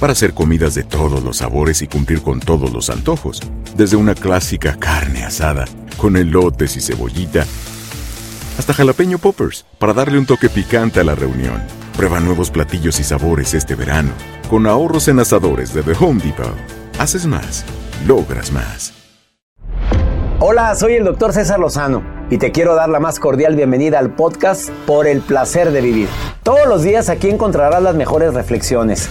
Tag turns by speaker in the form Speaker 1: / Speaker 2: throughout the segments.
Speaker 1: Para hacer comidas de todos los sabores y cumplir con todos los antojos. Desde una clásica carne asada, con elotes y cebollita, hasta jalapeño poppers, para darle un toque picante a la reunión. Prueba nuevos platillos y sabores este verano, con ahorros en asadores de The Home Depot. Haces más, logras más.
Speaker 2: Hola, soy el doctor César Lozano y te quiero dar la más cordial bienvenida al podcast Por el placer de vivir. Todos los días aquí encontrarás las mejores reflexiones,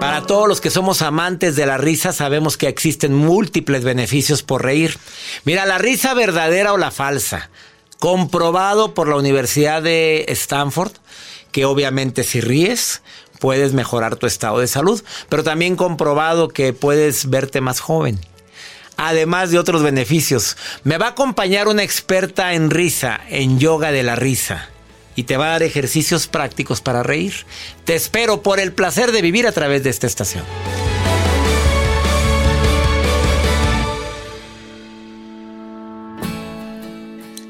Speaker 2: Para todos los que somos amantes de la risa, sabemos que existen múltiples beneficios por reír. Mira, la risa verdadera o la falsa, comprobado por la Universidad de Stanford, que obviamente si ríes, puedes mejorar tu estado de salud, pero también comprobado que puedes verte más joven. Además de otros beneficios, me va a acompañar una experta en risa, en yoga de la risa y te va a dar ejercicios prácticos para reír. Te espero por el placer de vivir a través de esta estación.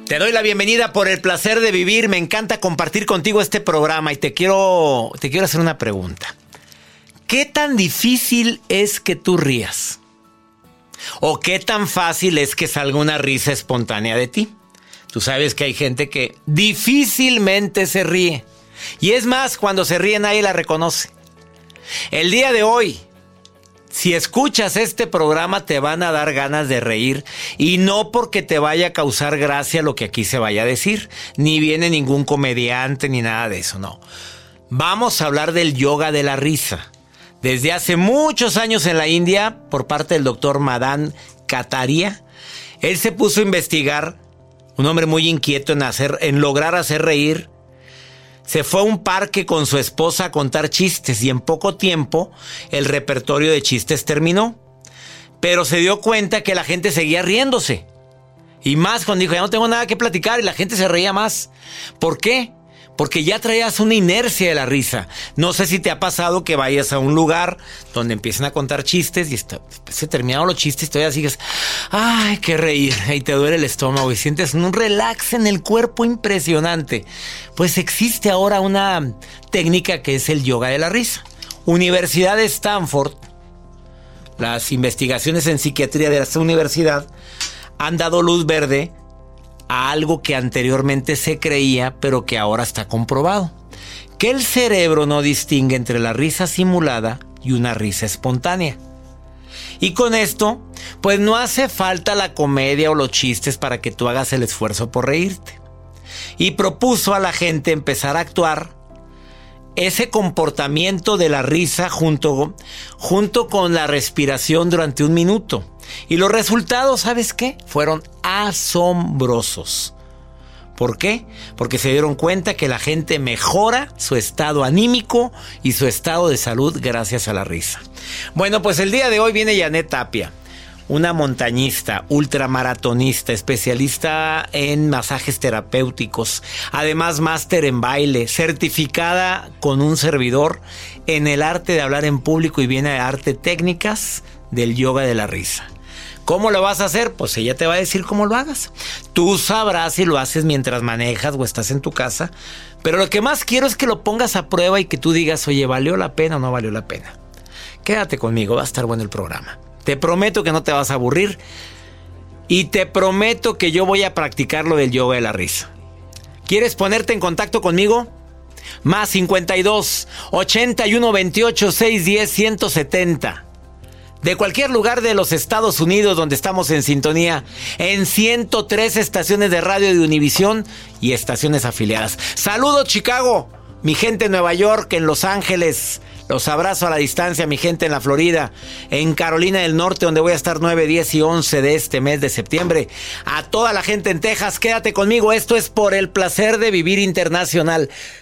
Speaker 2: Te doy la bienvenida por el placer de vivir. Me encanta compartir contigo este programa y te quiero te quiero hacer una pregunta. ¿Qué tan difícil es que tú rías? ¿O qué tan fácil es que salga una risa espontánea de ti? Tú sabes que hay gente que difícilmente se ríe. Y es más, cuando se ríe nadie la reconoce. El día de hoy, si escuchas este programa te van a dar ganas de reír y no porque te vaya a causar gracia lo que aquí se vaya a decir, ni viene ningún comediante ni nada de eso, no. Vamos a hablar del yoga de la risa. Desde hace muchos años en la India, por parte del doctor Madan Kataria, él se puso a investigar un hombre muy inquieto en, hacer, en lograr hacer reír. Se fue a un parque con su esposa a contar chistes y en poco tiempo el repertorio de chistes terminó. Pero se dio cuenta que la gente seguía riéndose. Y más cuando dijo, ya no tengo nada que platicar y la gente se reía más. ¿Por qué? Porque ya traías una inercia de la risa. No sé si te ha pasado que vayas a un lugar donde empiezan a contar chistes y se terminaron los chistes y todavía sigues, ay, qué reír, y te duele el estómago y sientes un relax en el cuerpo impresionante. Pues existe ahora una técnica que es el yoga de la risa. Universidad de Stanford, las investigaciones en psiquiatría de esta universidad han dado luz verde a algo que anteriormente se creía, pero que ahora está comprobado. Que el cerebro no distingue entre la risa simulada y una risa espontánea. Y con esto, pues no hace falta la comedia o los chistes para que tú hagas el esfuerzo por reírte. Y propuso a la gente empezar a actuar ese comportamiento de la risa junto, junto con la respiración durante un minuto. Y los resultados, ¿sabes qué? Fueron asombrosos. ¿Por qué? Porque se dieron cuenta que la gente mejora su estado anímico y su estado de salud gracias a la risa. Bueno, pues el día de hoy viene Janet Tapia, una montañista, ultramaratonista, especialista en masajes terapéuticos, además máster en baile, certificada con un servidor en el arte de hablar en público y viene de arte técnicas del yoga de la risa. ¿Cómo lo vas a hacer? Pues ella te va a decir cómo lo hagas. Tú sabrás si lo haces mientras manejas o estás en tu casa. Pero lo que más quiero es que lo pongas a prueba y que tú digas, oye, ¿valió la pena o no valió la pena? Quédate conmigo, va a estar bueno el programa. Te prometo que no te vas a aburrir. Y te prometo que yo voy a practicar lo del yoga de la risa. ¿Quieres ponerte en contacto conmigo? Más 52 81 28 610 170 de cualquier lugar de los Estados Unidos donde estamos en sintonía, en 103 estaciones de radio de Univisión y estaciones afiliadas. Saludos Chicago, mi gente en Nueva York, en Los Ángeles, los abrazo a la distancia, mi gente en la Florida, en Carolina del Norte, donde voy a estar 9, 10 y 11 de este mes de septiembre. A toda la gente en Texas, quédate conmigo. Esto es por el placer de vivir internacional,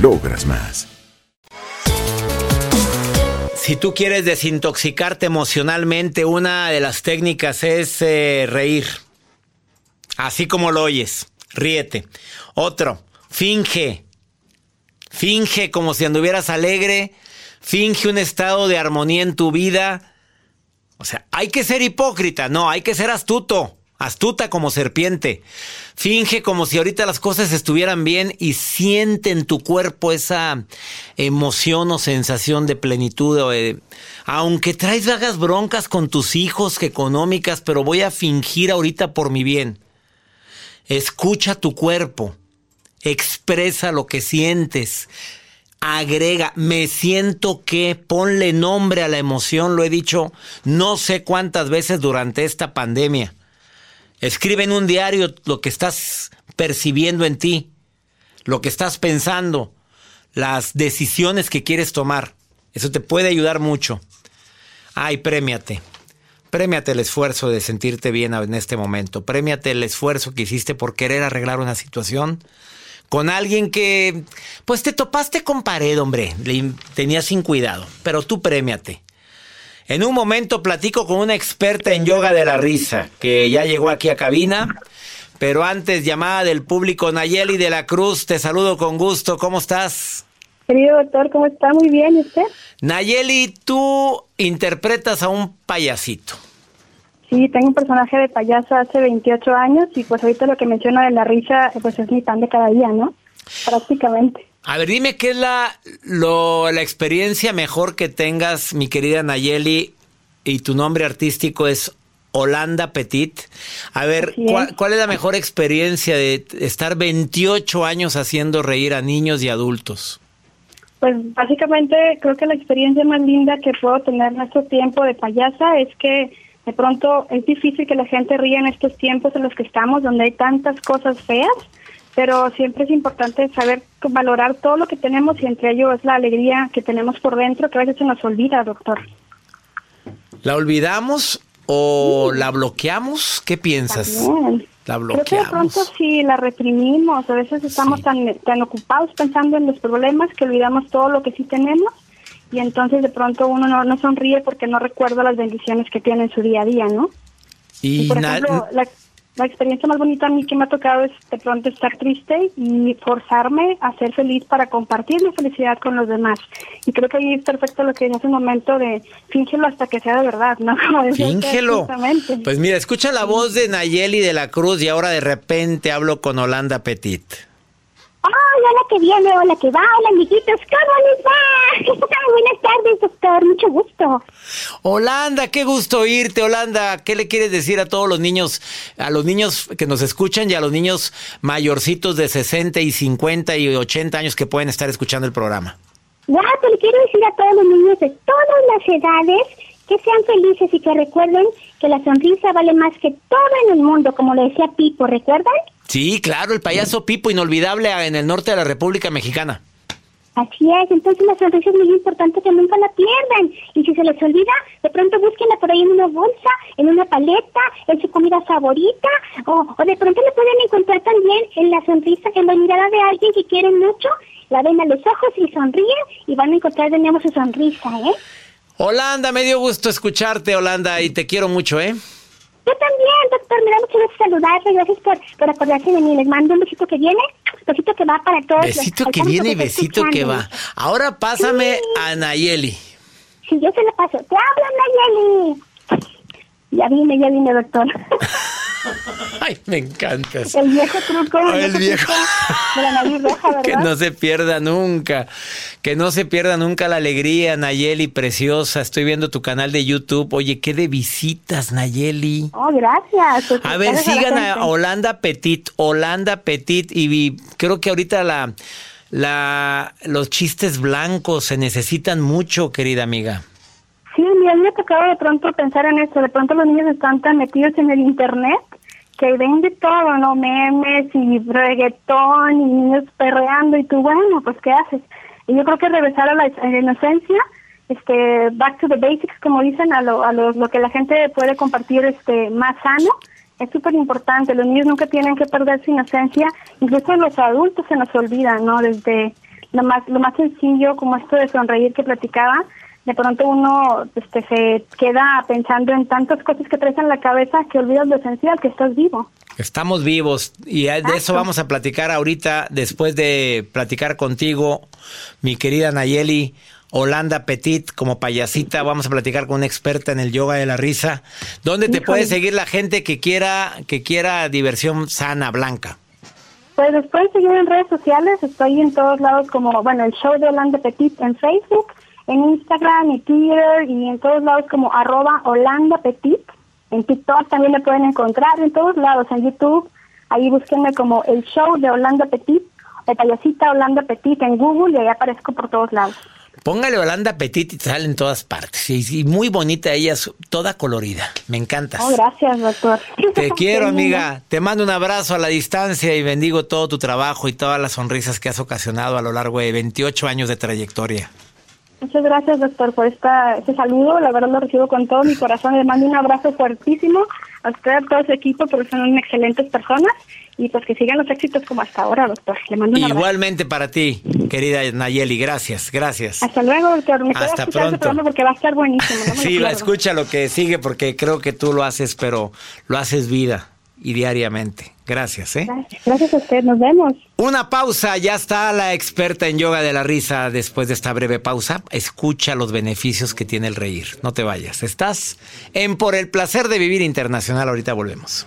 Speaker 1: logras más.
Speaker 2: Si tú quieres desintoxicarte emocionalmente, una de las técnicas es eh, reír. Así como lo oyes, ríete. Otro, finge. Finge como si anduvieras alegre. Finge un estado de armonía en tu vida. O sea, hay que ser hipócrita, no, hay que ser astuto. Astuta como serpiente. Finge como si ahorita las cosas estuvieran bien y siente en tu cuerpo esa emoción o sensación de plenitud. aunque traes vagas broncas con tus hijos económicas, pero voy a fingir ahorita por mi bien. Escucha tu cuerpo. Expresa lo que sientes. Agrega, me siento que, ponle nombre a la emoción, lo he dicho no sé cuántas veces durante esta pandemia. Escribe en un diario lo que estás percibiendo en ti, lo que estás pensando, las decisiones que quieres tomar. Eso te puede ayudar mucho. Ay, premiate. Premiate el esfuerzo de sentirte bien en este momento. Premiate el esfuerzo que hiciste por querer arreglar una situación con alguien que, pues te topaste con pared, hombre. Tenías sin cuidado. Pero tú premiate. En un momento platico con una experta en yoga de la risa que ya llegó aquí a cabina Pero antes, llamada del público, Nayeli de la Cruz, te saludo con gusto. ¿Cómo estás?
Speaker 3: Querido doctor, ¿cómo está? Muy bien, ¿y usted?
Speaker 2: Nayeli, tú interpretas a un payasito.
Speaker 3: Sí, tengo un personaje de payaso hace 28 años y pues ahorita lo que menciona de la risa, pues es mi pan de cada día, ¿no? Prácticamente.
Speaker 2: A ver, dime qué es la, lo, la experiencia mejor que tengas, mi querida Nayeli, y tu nombre artístico es Holanda Petit. A ver. ¿cuál, cuál es la mejor experiencia de estar 28 años haciendo reír a niños y adultos?
Speaker 3: Pues básicamente creo que la experiencia más linda que puedo tener en este tiempo de payasa es que de pronto es difícil que la gente ría en estos tiempos en los que estamos, donde hay tantas cosas feas, pero siempre es importante saber valorar todo lo que tenemos y entre ello es la alegría que tenemos por dentro que a veces se nos olvida, doctor.
Speaker 2: ¿La olvidamos o la bloqueamos? ¿Qué piensas?
Speaker 3: También.
Speaker 2: La
Speaker 3: Creo que de pronto
Speaker 2: bloqueamos.
Speaker 3: sí la reprimimos, a veces estamos tan, tan ocupados pensando en los problemas que olvidamos todo lo que sí tenemos y entonces de pronto uno no, no sonríe porque no recuerda las bendiciones que tiene en su día a día, ¿no?
Speaker 2: Y
Speaker 3: por
Speaker 2: na-
Speaker 3: ejemplo, la, la experiencia más bonita a mí que me ha tocado es de pronto estar triste y forzarme a ser feliz para compartir mi felicidad con los demás. Y creo que ahí es perfecto lo que hace un momento de fíngelo hasta que sea de verdad, ¿no? Como
Speaker 2: Fíngelo. Pues mira, escucha la voz de Nayeli de la Cruz y ahora de repente hablo con Holanda Petit.
Speaker 4: Hola, hola que viene, hola que va, hola amiguitos, ¿cómo les va? Buenas tardes, doctor, mucho gusto.
Speaker 2: Holanda, qué gusto oírte, Holanda. ¿Qué le quieres decir a todos los niños, a los niños que nos escuchan y a los niños mayorcitos de 60 y 50 y 80 años que pueden estar escuchando el programa?
Speaker 4: Ya, pues le quiero decir a todos los niños de todas las edades que sean felices y que recuerden que la sonrisa vale más que todo en el mundo, como le decía Pipo, ¿recuerdan?
Speaker 2: Sí, claro, el payaso Pipo, inolvidable en el norte de la República Mexicana.
Speaker 4: Así es, entonces la sonrisa es muy importante que nunca la pierdan. Y si se les olvida, de pronto búsquenla por ahí en una bolsa, en una paleta, en su comida favorita, o, o de pronto la pueden encontrar también en la sonrisa, en la mirada de alguien que quieren mucho. La ven a los ojos y sonríen y van a encontrar de nuevo su sonrisa, ¿eh?
Speaker 2: Holanda, me dio gusto escucharte, Holanda, y te quiero mucho, ¿eh?
Speaker 4: Yo también, doctor, me da mucho gusto saludarle. Gracias por, por acordarse de mí. Les mando un besito que viene, besito que va para todos. los
Speaker 2: Besito que viene y besito que va. Ahora pásame a Nayeli.
Speaker 4: Sí, yo se lo paso. ¡Te hablo, Nayeli! Ya vine, ya vine, doctor.
Speaker 2: Ay, me encantas.
Speaker 4: El viejo truco.
Speaker 2: Ah, el viejo.
Speaker 4: De la nariz roja, ¿verdad?
Speaker 2: Que no se pierda nunca, que no se pierda nunca la alegría, Nayeli, preciosa. Estoy viendo tu canal de YouTube. Oye, qué de visitas, Nayeli.
Speaker 4: Oh, gracias. Pues,
Speaker 2: A ver, sigan
Speaker 4: gente.
Speaker 2: a Holanda Petit, Holanda Petit, y creo que ahorita la, la, los chistes blancos se necesitan mucho, querida amiga.
Speaker 3: Sí, mira, a me tocaba de pronto pensar en eso. De pronto los niños están tan metidos en el internet que ven de todo, ¿no? Memes y reggaetón y niños perreando y tú, bueno, pues ¿qué haces? Y yo creo que regresar a la, inocencia, este, back to the basics, como dicen, a lo, a lo, lo que la gente puede compartir este, más sano, es súper importante. Los niños nunca tienen que perder su inocencia, incluso los adultos se nos olvidan, ¿no? Desde lo más, lo más sencillo, como esto de sonreír que platicaba, de pronto uno este, se queda pensando en tantas cosas que traes en la cabeza que olvidas lo esencial, que estás vivo.
Speaker 2: Estamos vivos y de eso vamos a platicar ahorita después de platicar contigo, mi querida Nayeli. Holanda Petit, como payasita, vamos a platicar con una experta en el yoga de la risa. ¿Dónde te
Speaker 3: Híjole.
Speaker 2: puede seguir la gente que quiera, que quiera diversión sana, blanca?
Speaker 3: Pues después seguir en redes sociales, estoy en todos lados como, bueno, el show de Holanda Petit en Facebook, en Instagram y Twitter y en todos lados como arroba Holanda Petit. En TikTok también me pueden encontrar, en todos lados, en YouTube. Ahí búsquenme como el show de Holanda Petit, de payasita Holanda Petit en Google y ahí aparezco por todos lados.
Speaker 2: Póngale Holanda Petit y sale en todas partes. Y, y muy bonita ella, toda colorida. Me encantas.
Speaker 3: Oh, gracias, doctor.
Speaker 2: Te quiero, amiga. Te mando un abrazo a la distancia y bendigo todo tu trabajo y todas las sonrisas que has ocasionado a lo largo de 28 años de trayectoria.
Speaker 3: Muchas gracias, doctor, por esta, este saludo. La verdad lo recibo con todo mi corazón. Le mando un abrazo fuertísimo a usted, a todo su equipo, porque son excelentes personas. Y pues que sigan los éxitos como hasta ahora, doctor. Le mando un abrazo.
Speaker 2: Igualmente para ti, querida Nayeli. Gracias, gracias.
Speaker 3: Hasta luego, doctor. Me
Speaker 2: Hasta pronto.
Speaker 3: porque va a estar buenísimo. no
Speaker 2: Sí, la escucha lo que sigue porque creo que tú lo haces, pero lo haces vida. Y diariamente. Gracias, ¿eh?
Speaker 3: Gracias, a usted, nos vemos.
Speaker 2: Una pausa, ya está la experta en yoga de la risa después de esta breve pausa. Escucha los beneficios que tiene el reír. No te vayas. Estás en Por el placer de vivir internacional. Ahorita volvemos.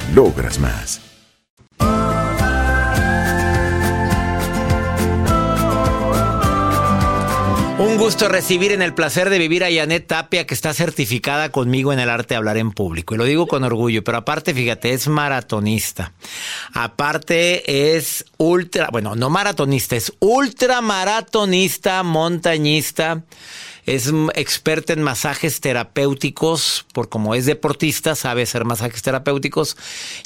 Speaker 1: logras más.
Speaker 2: Un gusto recibir en el placer de vivir a Janet Tapia, que está certificada conmigo en el arte de hablar en público. Y lo digo con orgullo, pero aparte, fíjate, es maratonista. Aparte es ultra, bueno, no maratonista, es ultra maratonista, montañista. Es experta en masajes terapéuticos, por como es deportista, sabe hacer masajes terapéuticos.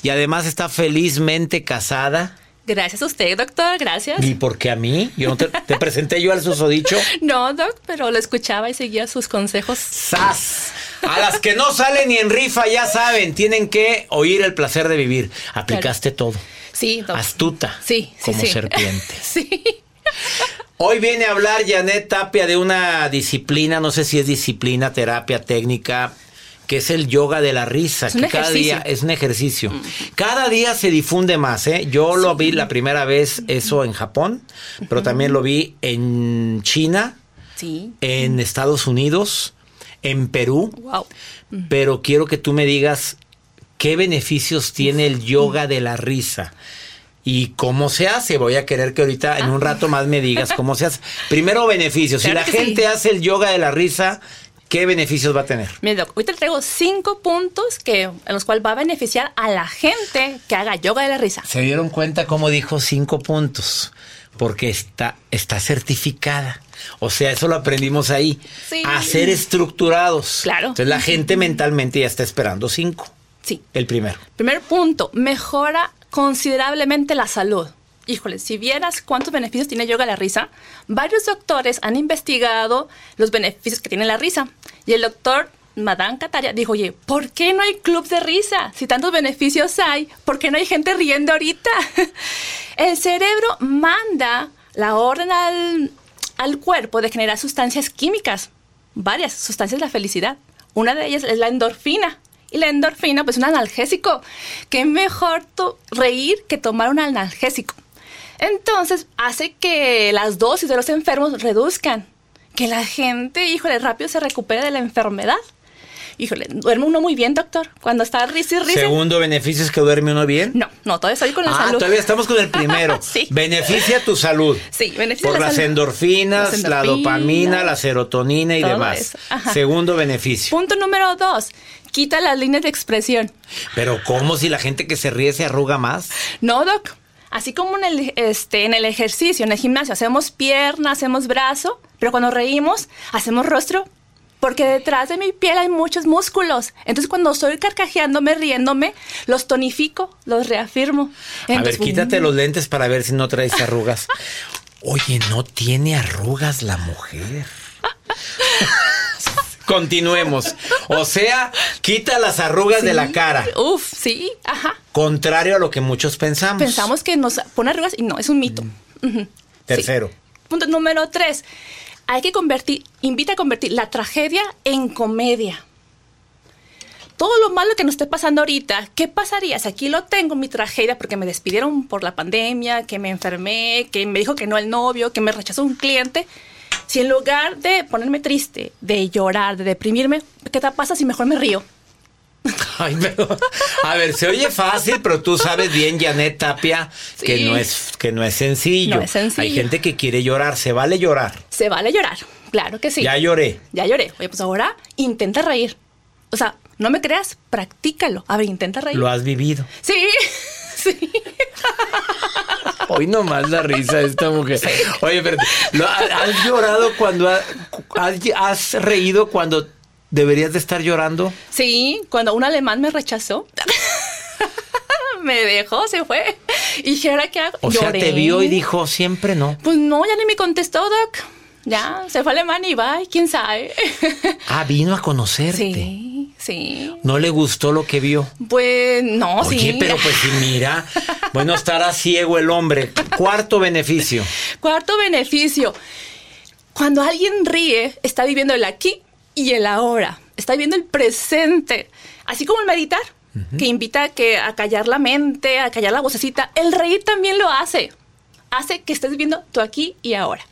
Speaker 2: Y además está felizmente casada.
Speaker 5: Gracias a usted, doctor, gracias.
Speaker 2: ¿Y por qué a mí? Yo no te, te presenté yo al susodicho.
Speaker 5: No, doc, pero lo escuchaba y seguía sus consejos.
Speaker 2: ¡Sas! A las que no salen ni en rifa, ya saben, tienen que oír el placer de vivir. Aplicaste todo.
Speaker 5: Sí, doc.
Speaker 2: Astuta.
Speaker 5: Sí, sí,
Speaker 2: Como
Speaker 5: sí.
Speaker 2: serpiente.
Speaker 5: sí.
Speaker 2: Hoy viene a hablar Janet Tapia de una disciplina, no sé si es disciplina, terapia, técnica, que es el yoga de la risa,
Speaker 5: Es un
Speaker 2: que cada
Speaker 5: ejercicio.
Speaker 2: día es un ejercicio. Cada día se difunde más, ¿eh? Yo lo vi la primera vez eso en Japón, pero también lo vi en China,
Speaker 5: Sí.
Speaker 2: en Estados Unidos, en Perú,
Speaker 5: Wow.
Speaker 2: pero quiero que tú me digas qué beneficios tiene el yoga de la risa. ¿Y cómo se hace? Voy a querer que ahorita en un rato más me digas cómo se hace. Primero, beneficios. Si la gente
Speaker 5: sí.
Speaker 2: hace el yoga de la risa, ¿qué beneficios va a tener?
Speaker 5: Mira, doc, ahorita le traigo cinco puntos que, en los cuales va a beneficiar a la gente que haga yoga de la risa.
Speaker 2: Se dieron cuenta cómo dijo cinco puntos, porque está, está certificada. O sea, eso lo aprendimos ahí.
Speaker 5: Sí.
Speaker 2: A ser estructurados.
Speaker 5: Claro.
Speaker 2: Entonces la gente mentalmente ya está esperando cinco.
Speaker 5: Sí.
Speaker 2: El primero.
Speaker 5: Primer punto, mejora considerablemente la salud. Híjole, si vieras cuántos beneficios tiene yoga la risa, varios doctores han investigado los beneficios que tiene la risa. Y el doctor Madame Kataria dijo, oye, ¿por qué no hay club de risa? Si tantos beneficios hay, ¿por qué no hay gente riendo ahorita? el cerebro manda la orden al, al cuerpo de generar sustancias químicas, varias sustancias de la felicidad. Una de ellas es la endorfina. Y la endorfina, pues un analgésico. Qué mejor to- reír que tomar un analgésico. Entonces, hace que las dosis de los enfermos reduzcan. Que la gente, híjole, rápido se recupere de la enfermedad. Híjole, duerme uno muy bien, doctor. Cuando está risa y risa.
Speaker 2: Segundo beneficio es que duerme uno bien.
Speaker 5: No, no, todavía estoy con la
Speaker 2: Ah,
Speaker 5: salud.
Speaker 2: todavía estamos con el primero.
Speaker 5: Sí.
Speaker 2: Beneficia tu salud.
Speaker 5: Sí, beneficia
Speaker 2: Por
Speaker 5: la
Speaker 2: las
Speaker 5: salud.
Speaker 2: endorfinas,
Speaker 5: Las
Speaker 2: la
Speaker 5: endorfinas,
Speaker 2: dopamina, la serotonina y demás. Segundo beneficio.
Speaker 5: Punto número dos. Quita las líneas de expresión.
Speaker 2: Pero ¿cómo si la gente que se ríe se arruga más?
Speaker 5: No, Doc. Así como en el, este, en el ejercicio, en el gimnasio, hacemos pierna, hacemos brazo, pero cuando reímos, hacemos rostro, porque detrás de mi piel hay muchos músculos. Entonces, cuando estoy carcajeándome, riéndome, los tonifico, los reafirmo.
Speaker 2: Entonces, a ver, quítate los lentes para ver si no traes arrugas. Oye, no tiene arrugas la mujer. Continuemos. O sea, quita las arrugas de la cara.
Speaker 5: Uf, sí, ajá.
Speaker 2: Contrario a lo que muchos pensamos.
Speaker 5: Pensamos que nos pone arrugas y no, es un mito.
Speaker 2: Mm. Tercero.
Speaker 5: Punto número tres. Hay que convertir, invita a convertir la tragedia en comedia. Todo lo malo que nos esté pasando ahorita, ¿qué pasaría si aquí lo tengo, mi tragedia, porque me despidieron por la pandemia, que me enfermé, que me dijo que no el novio, que me rechazó un cliente? Si en lugar de ponerme triste, de llorar, de deprimirme, ¿qué te pasa si mejor me río?
Speaker 2: Ay, a ver, se oye fácil, pero tú sabes bien, Janet Tapia, que, no es, que no es sencillo.
Speaker 5: No es sencillo.
Speaker 2: Hay gente que quiere llorar, se vale llorar.
Speaker 5: Se vale llorar, claro que sí.
Speaker 2: Ya lloré.
Speaker 5: Ya lloré. Oye, pues ahora intenta reír. O sea, no me creas, practícalo. A ver, intenta reír.
Speaker 2: Lo has vivido.
Speaker 5: Sí, sí.
Speaker 2: Hoy nomás la risa de esta mujer. Oye, pero ¿has llorado cuando has, reído cuando deberías de estar llorando?
Speaker 5: Sí, cuando un alemán me rechazó. me dejó, se fue. Y dije, ¿ahora qué hago?
Speaker 2: O sea, te vio y dijo, siempre no.
Speaker 5: Pues no, ya ni me contestó, Doc. Ya, se fue a Alemania y va, quién sabe.
Speaker 2: ah, vino a conocerte.
Speaker 5: Sí, sí.
Speaker 2: ¿No le gustó lo que vio?
Speaker 5: Pues no,
Speaker 2: Oye,
Speaker 5: sí.
Speaker 2: pero pues sí, mira. Bueno, estará ciego el hombre. Cuarto beneficio.
Speaker 5: Cuarto beneficio. Cuando alguien ríe, está viviendo el aquí y el ahora. Está viviendo el presente. Así como el meditar, que invita a, que, a callar la mente, a callar la vocecita. El reír también lo hace. Hace que estés viviendo tu aquí y ahora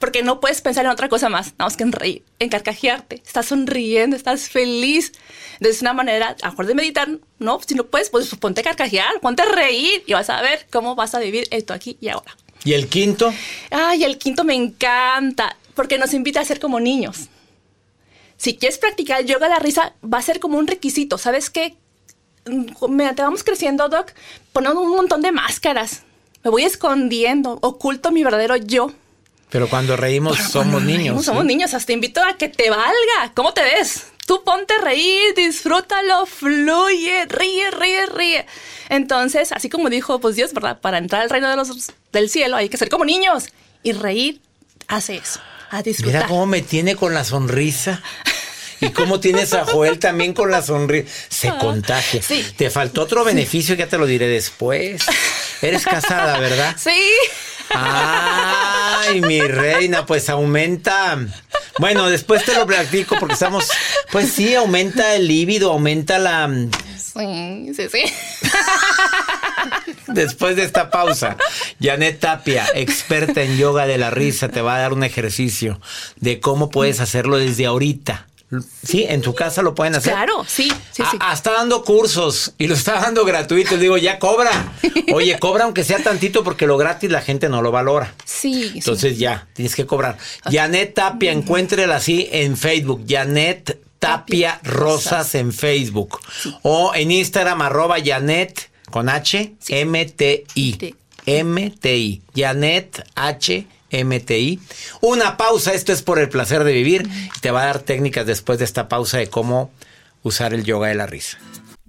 Speaker 5: porque no puedes pensar en otra cosa más, nada más que en reír, en carcajearte, estás sonriendo, estás feliz. Es una manera, a mejor de meditar, ¿no? Si no puedes, pues ponte a carcajear, ponte a reír y vas a ver cómo vas a vivir esto aquí y ahora.
Speaker 2: ¿Y el quinto?
Speaker 5: Ay, el quinto me encanta, porque nos invita a ser como niños. Si quieres practicar yoga la risa, va a ser como un requisito, ¿sabes qué? Mediante vamos creciendo, Doc, ponemos un montón de máscaras. Me voy escondiendo, oculto mi verdadero yo
Speaker 2: pero cuando reímos somos niños.
Speaker 5: somos niños, hasta te invito a que te valga. ¿Cómo te ves? Tú ponte a reír, disfrútalo, fluye, ríe, ríe, ríe. Entonces, así como dijo pues Dios, ¿verdad? Para entrar al reino de los, del cielo hay que ser como niños. Y reír hace eso, a disfrutar.
Speaker 2: Mira cómo me tiene con la sonrisa. ¿Y cómo tienes a Joel también con la sonrisa? Se ah, contagia. Sí. Te faltó otro beneficio, ya te lo diré después. Eres casada, ¿verdad?
Speaker 5: Sí.
Speaker 2: Ay, mi reina, pues aumenta. Bueno, después te lo practico porque estamos. Pues sí, aumenta el líbido, aumenta la.
Speaker 5: Sí, sí, sí.
Speaker 2: Después de esta pausa, Janet Tapia, experta en yoga de la risa, te va a dar un ejercicio de cómo puedes hacerlo desde ahorita. Sí, en tu casa lo pueden hacer.
Speaker 5: Claro, sí, sí, sí.
Speaker 2: Ah, está dando cursos y lo está dando gratuito. Digo, ya cobra. Oye, cobra aunque sea tantito porque lo gratis la gente no lo valora.
Speaker 5: Sí.
Speaker 2: Entonces ya, tienes que cobrar. Janet Tapia, encuéntrela así en Facebook. Janet Tapia Rosas en Facebook. O en Instagram, arroba Janet con H, M, T, I. M, T, I. Janet H. MTI. Una pausa, esto es por el placer de vivir. Te va a dar técnicas después de esta pausa de cómo usar el yoga de la risa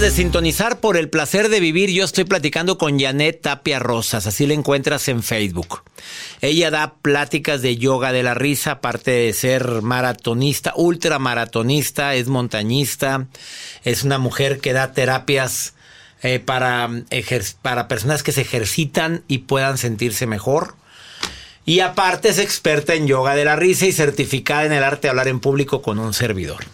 Speaker 2: De sintonizar por el placer de vivir. Yo estoy platicando con Janet Tapia Rosas, así la encuentras en Facebook. Ella da pláticas de yoga de la risa, aparte de ser maratonista, ultramaratonista, es montañista, es una mujer que da terapias eh, para, para personas que se ejercitan y puedan sentirse mejor. Y aparte es experta en yoga de la risa y certificada en el arte de hablar en público con un servidor.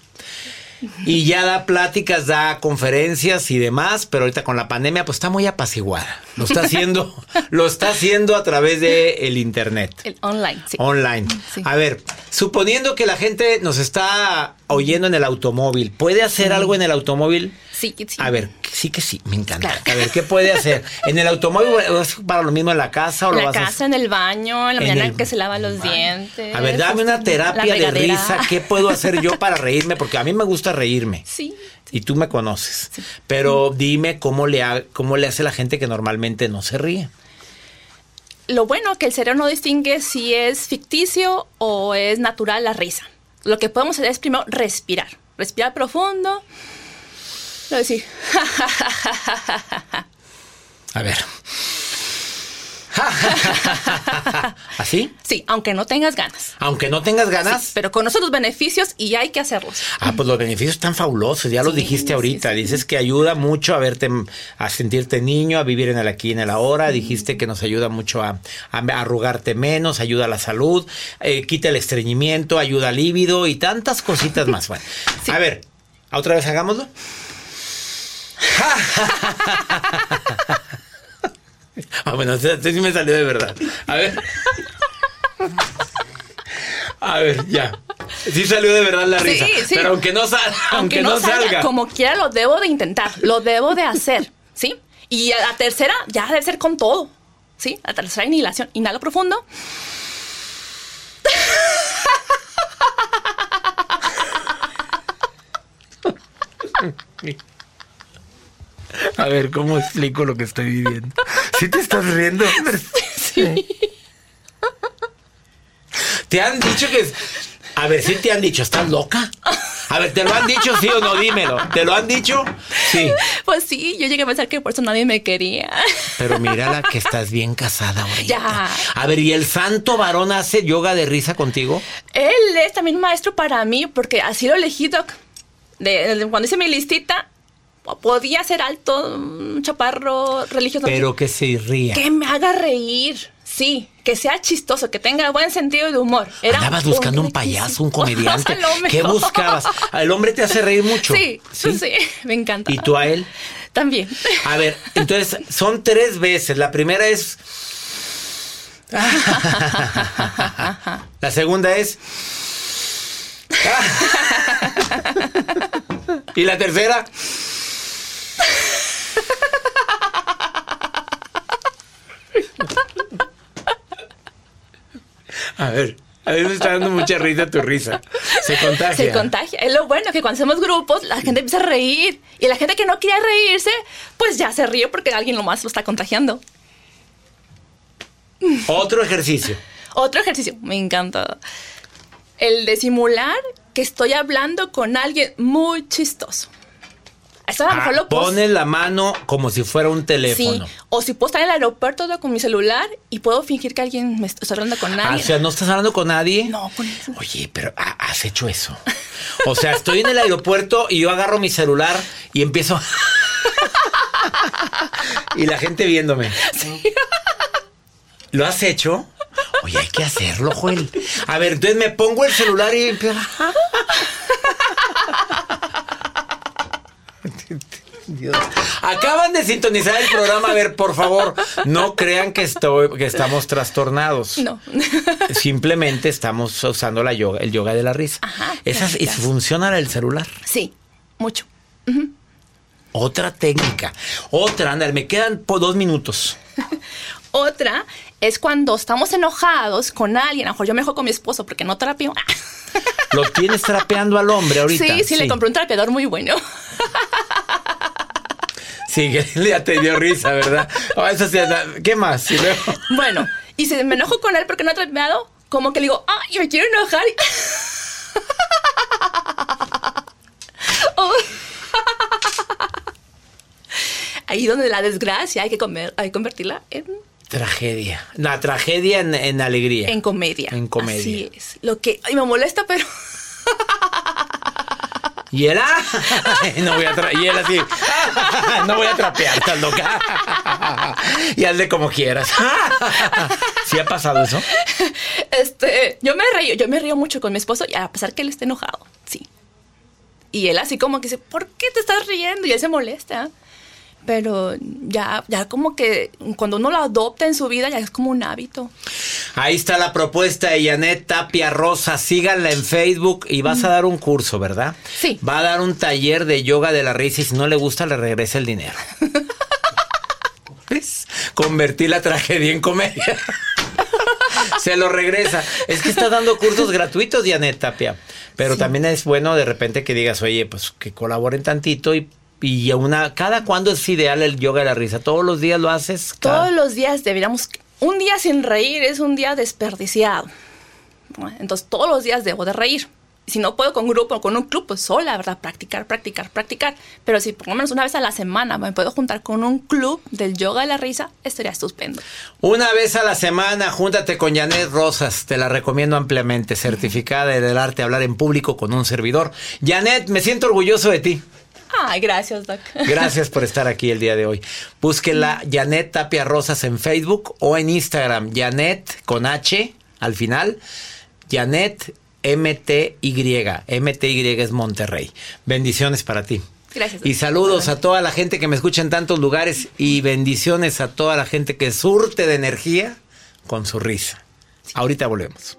Speaker 2: Y ya da pláticas, da conferencias y demás, pero ahorita con la pandemia pues está muy apaciguada. Lo está haciendo, lo está haciendo a través de el internet.
Speaker 5: El online, sí.
Speaker 2: Online.
Speaker 5: Sí.
Speaker 2: A ver, suponiendo que la gente nos está oyendo en el automóvil, ¿puede hacer algo en el automóvil?
Speaker 5: Sí, sí.
Speaker 2: A ver, sí que sí, me encanta. A ver, ¿qué puede hacer? ¿En el automóvil es para lo mismo en la casa o
Speaker 5: En
Speaker 2: lo
Speaker 5: la
Speaker 2: vas a
Speaker 5: casa, en el baño, en la
Speaker 2: En
Speaker 5: mañana
Speaker 2: el
Speaker 5: que se lava los dientes.
Speaker 2: A ver, dame una
Speaker 5: la
Speaker 2: terapia de risa. ¿Qué puedo hacer yo para reírme? Porque a mí me gusta reírme.
Speaker 5: Sí.
Speaker 2: Y tú me conoces. Pero dime cómo le, ha- cómo le hace la gente que normalmente no se ríe.
Speaker 5: Lo bueno que el cerebro no distingue si es ficticio o es natural la risa. Lo que podemos hacer es primero respirar. Respirar profundo. Luego decir,
Speaker 2: A ver. ¿Así?
Speaker 5: sí, aunque no tengas ganas.
Speaker 2: Aunque no tengas ganas.
Speaker 5: Pero con nosotros beneficios y hay que hacerlos.
Speaker 2: Ah, pues los beneficios están fabulosos, ya los dijiste ahorita. Dices que ayuda mucho a verte, a sentirte niño, a vivir en el aquí y en el ahora. Dijiste que nos ayuda mucho a, a arrugarte menos, ayuda a la salud, eh, quita el estreñimiento, ayuda al líbido y tantas cositas más. Bueno, a ver, otra vez hagámoslo. Ah, bueno, este este sí me salió de verdad. A ver. A ver, ya. Sí salió de verdad la
Speaker 5: Sí,
Speaker 2: risa.
Speaker 5: sí.
Speaker 2: Pero aunque no, sal- aunque no salga.
Speaker 5: como quiera lo debo de intentar, lo debo de hacer, ¿sí? Y a la tercera ya debe ser con todo, ¿sí? La tercera inhalación, inhalo profundo.
Speaker 2: A ver, ¿cómo explico lo que estoy viviendo? ¿Sí te estás riendo? Sí. ¿Te han dicho que... es- A ver, ¿sí te han dicho? ¿Estás loca? A ver, ¿te lo han dicho sí o no? Dímelo. ¿Te lo han dicho? Sí.
Speaker 5: Pues sí, yo llegué a pensar que por eso nadie me quería.
Speaker 2: Pero mírala que estás bien casada ahorita.
Speaker 5: Ya.
Speaker 2: A ver, ¿y el santo varón hace yoga de risa contigo?
Speaker 5: Él es también maestro para mí porque así lo elegí, Doc. De, de- cuando hice mi listita, podía ser alto, un chaparro religioso.
Speaker 2: Pero que se ría.
Speaker 5: Que me haga reír. Sí, que sea chistoso, que tenga buen sentido de humor. Era
Speaker 2: Andabas buscando un payaso, un comediante. ¿Qué buscabas? El hombre te hace reír mucho.
Speaker 5: Sí, sí, sí, me encanta.
Speaker 2: ¿Y tú a él?
Speaker 5: También.
Speaker 2: A ver, entonces son tres veces. La primera es. La segunda es. Y la tercera. A ver, a mí me está dando mucha risa tu risa. Se contagia.
Speaker 5: Se contagia. Es lo bueno que cuando hacemos grupos, la gente empieza a reír. Y la gente que no quería reírse, pues ya se ríe porque alguien lo más lo está contagiando.
Speaker 2: Otro ejercicio.
Speaker 5: Otro ejercicio, me encanta. El de simular que estoy hablando con alguien muy chistoso. Eso a lo mejor
Speaker 2: Ah,
Speaker 5: lo puedo-
Speaker 2: pones la mano como si fuera un teléfono.
Speaker 5: Sí, o si puedo estar en el aeropuerto con mi celular y puedo fingir que alguien me está hablando con
Speaker 2: Ah,
Speaker 5: nadie.
Speaker 2: o sea, ¿no estás hablando con nadie?
Speaker 5: No, con eso.
Speaker 2: Oye, pero ¿ha- ¿has hecho eso? O sea, estoy en el aeropuerto y yo agarro mi celular y empiezo... y la gente viéndome. ¿Lo has hecho? Oye, hay que hacerlo, Joel. A ver, entonces me pongo el celular y empiezo... Dios. Acaban de sintonizar el programa. A ver, por favor, no crean que, estoy, que estamos trastornados.
Speaker 5: No.
Speaker 2: Simplemente estamos usando la yoga, el yoga de la risa. Esa, y
Speaker 5: gracias.
Speaker 2: funciona el celular.
Speaker 5: Sí, mucho.
Speaker 2: Otra técnica. Otra, anda, me quedan por dos minutos.
Speaker 5: Otra es cuando estamos enojados con alguien. A lo mejor yo me enojo con mi esposo porque no trapeo.
Speaker 2: Lo tienes trapeando al hombre ahorita.
Speaker 5: Sí, sí, le compré un trapeador muy bueno.
Speaker 2: Sí, que ya te dio risa, ¿verdad? Ah, eso sí. ¿Qué más? Y luego-
Speaker 5: Bueno, y si me enojo con él porque no ha trapeado, como que le digo, ah, yo me quiero enojar. Oh. Ahí donde la desgracia hay que, comer, hay que convertirla en,
Speaker 2: Tragedia. La tragedia en, en alegría.
Speaker 5: en comedia.
Speaker 2: En comedia.
Speaker 5: Así es. Lo que ay, me molesta, pero
Speaker 2: Y él, ah, no voy a tra- y él así, no voy a trapear, estás loca. Y hazle como quieras. ¿Sí ha pasado eso?
Speaker 5: este, yo me río, yo me río mucho con mi esposo, y a pesar que él esté enojado, sí. Y él así como que dice, ¿por qué te estás riendo? Y él se molesta. Pero ya, ya como que cuando uno lo adopta en su vida, ya es como un hábito.
Speaker 2: Ahí está la propuesta de Janet Tapia Rosa. Síganla en Facebook y vas a dar un curso, ¿verdad?
Speaker 5: Sí.
Speaker 2: Va a dar un taller de yoga de la risa y si no le gusta, le regresa el dinero. ¿Ves? Convertí la tragedia en comedia. Se lo regresa. Es que está dando cursos gratuitos, Janet Tapia. Pero también es bueno de repente que digas, oye, pues que colaboren tantito y, y una. ¿Cada cuándo es ideal el yoga de la risa? ¿Todos los días lo haces? Cada-
Speaker 5: Todos los días deberíamos... Un día sin reír es un día desperdiciado. Entonces todos los días debo de reír. Si no puedo con un grupo o con un club, pues sola, ¿verdad? Practicar, practicar, practicar. Pero si por lo menos una vez a la semana me puedo juntar con un club del yoga de la risa, estaría estupendo.
Speaker 2: Una vez a la semana, júntate con Janet Rosas, te la recomiendo ampliamente, certificada del arte hablar en público con un servidor. Janet, me siento orgulloso de ti.
Speaker 5: Ay, gracias, Doc.
Speaker 2: Gracias por estar aquí el día de hoy. Búsquela Janet Tapia Rosas en Facebook o en Instagram, Janet con H al final, Janet MTY, MTY es Monterrey. Bendiciones para ti.
Speaker 5: Gracias.
Speaker 2: Y saludos a toda la gente que me escucha en tantos lugares y bendiciones a toda la gente que surte de energía con su risa. Ahorita volvemos.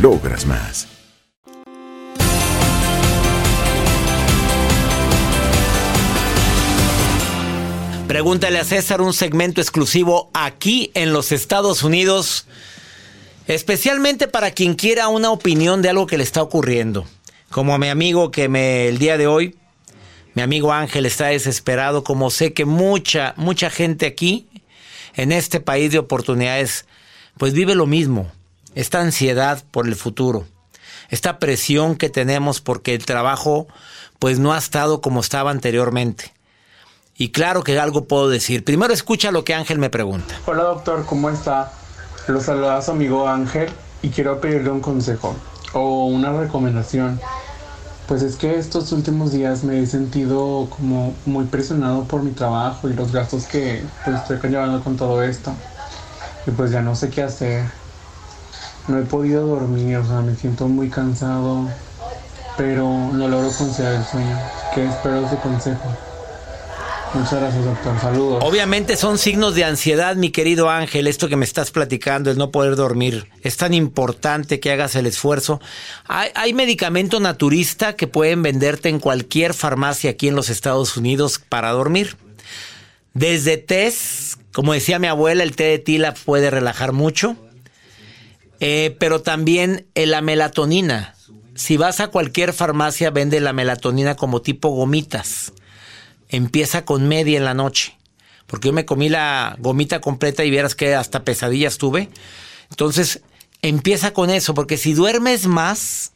Speaker 1: logras más.
Speaker 2: Pregúntale a César un segmento exclusivo aquí en los Estados Unidos, especialmente para quien quiera una opinión de algo que le está ocurriendo. Como mi amigo que me el día de hoy, mi amigo Ángel está desesperado, como sé que mucha mucha gente aquí en este país de oportunidades pues vive lo mismo, esta ansiedad por el futuro, esta presión que tenemos porque el trabajo pues no ha estado como estaba anteriormente. Y claro que algo puedo decir. Primero escucha lo que Ángel me pregunta.
Speaker 6: Hola doctor, ¿cómo está? Lo saluda amigo Ángel y quiero pedirle un consejo o una recomendación. Pues es que estos últimos días me he sentido como muy presionado por mi trabajo y los gastos que pues, estoy conllevando con todo esto. Y pues ya no sé qué hacer. No he podido dormir, o sea, me siento muy cansado, pero no logro conciliar el sueño. ¿Qué espero su consejo? Muchas gracias, doctor. Saludos.
Speaker 2: Obviamente son signos de ansiedad, mi querido Ángel, esto que me estás platicando, el no poder dormir. Es tan importante que hagas el esfuerzo. Hay, hay, medicamento naturista que pueden venderte en cualquier farmacia aquí en los Estados Unidos para dormir. Desde test, como decía mi abuela, el té de tila puede relajar mucho. Eh, pero también eh, la melatonina. Si vas a cualquier farmacia, vende la melatonina como tipo gomitas empieza con media en la noche. Porque yo me comí la gomita completa y vieras que hasta pesadillas tuve. Entonces, empieza con eso, porque si duermes más,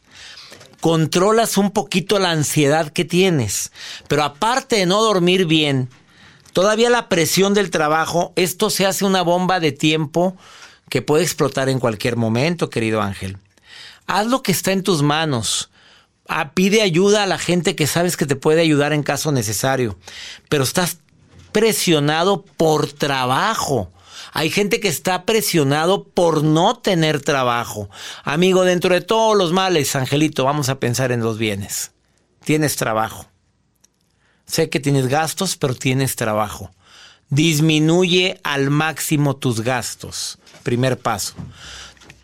Speaker 2: controlas un poquito la ansiedad que tienes. Pero aparte de no dormir bien, todavía la presión del trabajo, esto se hace una bomba de tiempo que puede explotar en cualquier momento, querido Ángel. Haz lo que está en tus manos. Ah, pide ayuda a la gente que sabes que te puede ayudar en caso necesario. Pero estás presionado por trabajo. Hay gente que está presionado por no tener trabajo. Amigo, dentro de todos los males, Angelito, vamos a pensar en los bienes. Tienes trabajo. Sé que tienes gastos, pero tienes trabajo. Disminuye al máximo tus gastos. Primer paso.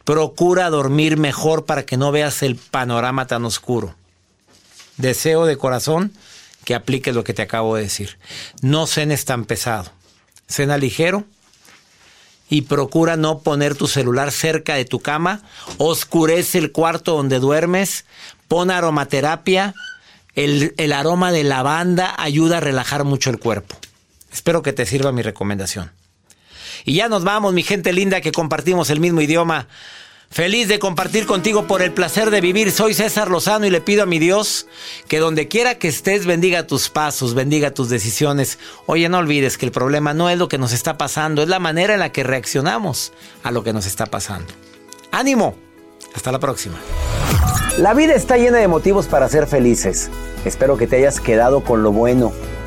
Speaker 2: Procura dormir mejor para que no veas el panorama tan oscuro. Deseo de corazón que apliques lo que te acabo de decir. No cenes tan pesado. Cena ligero y procura no poner tu celular cerca de tu cama. Oscurece el cuarto donde duermes. Pon aromaterapia. El, el aroma de lavanda ayuda a relajar mucho el cuerpo. Espero que te sirva mi recomendación. Y ya nos vamos, mi gente linda, que compartimos el mismo idioma. Feliz de compartir contigo por el placer de vivir. Soy César Lozano y le pido a mi Dios que donde quiera que estés bendiga tus pasos, bendiga tus decisiones. Oye, no olvides que el problema no es lo que nos está pasando, es la manera en la que reaccionamos a lo que nos está pasando. ¡Ánimo! Hasta la próxima.
Speaker 7: La vida está llena de motivos para ser felices. Espero que te hayas quedado con lo bueno